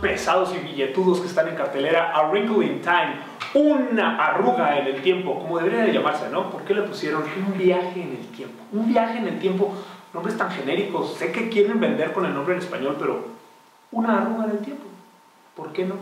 pesados y billetudos que están en cartelera, A Wrinkle in Time, una arruga en el tiempo, como debería de llamarse, ¿no? ¿Por qué le pusieron un viaje en el tiempo? Un viaje en el tiempo, nombres tan genéricos, sé que quieren vender con el nombre en español, pero una arruga en el tiempo, ¿por qué no?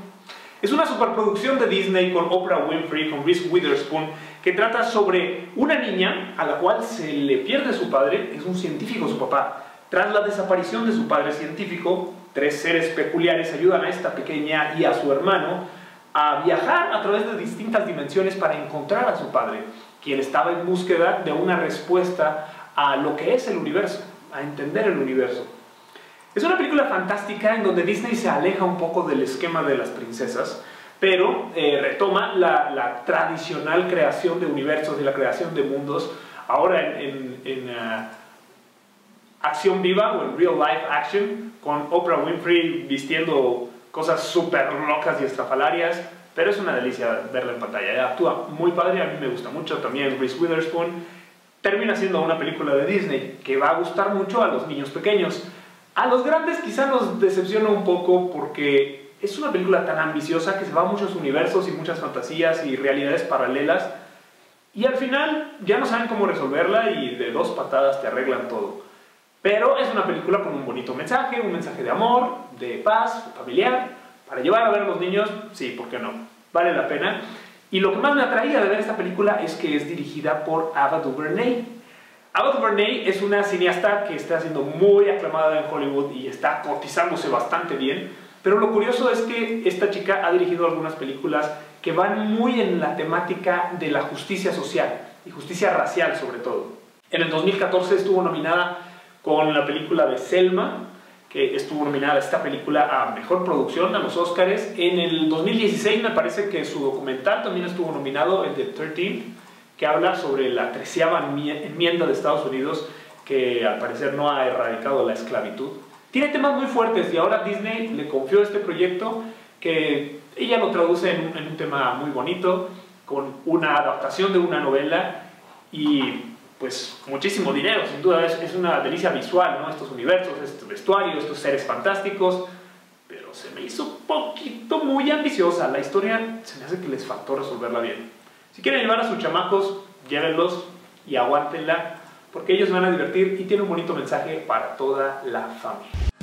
Es una superproducción de Disney con Oprah Winfrey, con Reese Witherspoon, que trata sobre una niña a la cual se le pierde su padre, es un científico su papá. Tras la desaparición de su padre científico, tres seres peculiares ayudan a esta pequeña y a su hermano a viajar a través de distintas dimensiones para encontrar a su padre, quien estaba en búsqueda de una respuesta a lo que es el universo, a entender el universo. Es una película fantástica en donde Disney se aleja un poco del esquema de las princesas, pero eh, retoma la, tradicional creación de universos y la creación de mundos, ahora en, uh, acción viva o en real life action, con Oprah Winfrey vistiendo cosas súper locas y estrafalarias, pero es una delicia verla en pantalla. Ella actúa muy padre, a mí me gusta mucho también Reese Witherspoon. Termina siendo una película de Disney que va a gustar mucho a los niños pequeños. A los grandes quizá nos decepciona un poco porque es una película tan ambiciosa que se va a muchos universos y muchas fantasías y realidades paralelas y al final ya no saben cómo resolverla y de dos patadas te arreglan todo. Pero es una película con un bonito mensaje, un mensaje de amor, de paz, familiar, para llevar a ver a los niños, sí, ¿por qué no? Vale la pena. Y lo que más me atraía de ver esta película es que es dirigida por Ava DuVernay. Ava DuVernay es una cineasta que está siendo muy aclamada en Hollywood y está cotizándose bastante bien. Pero lo curioso es que esta chica ha dirigido algunas películas que van muy en la temática de la justicia social y justicia racial sobre todo. En el 2014 estuvo nominada con la película de Selma, que estuvo nominada esta película a Mejor Producción a los Oscars. En el 2016 me parece que su documental también estuvo nominado, el de 13, que habla sobre la treceava enmienda de Estados Unidos que al parecer no ha erradicado la esclavitud. Tiene temas muy fuertes y ahora Disney le confió este proyecto que ella lo traduce en un, en un tema muy bonito, con una adaptación de una novela y pues muchísimo dinero, sin duda es, una delicia visual, ¿no? Estos universos, estos vestuarios, estos seres fantásticos, pero se me hizo un poquito muy ambiciosa, la historia se me hace que les faltó resolverla bien. Si quieren llevar a sus chamacos, llévenlos y aguántenla, porque ellos van a divertir y tiene un bonito mensaje para toda la familia.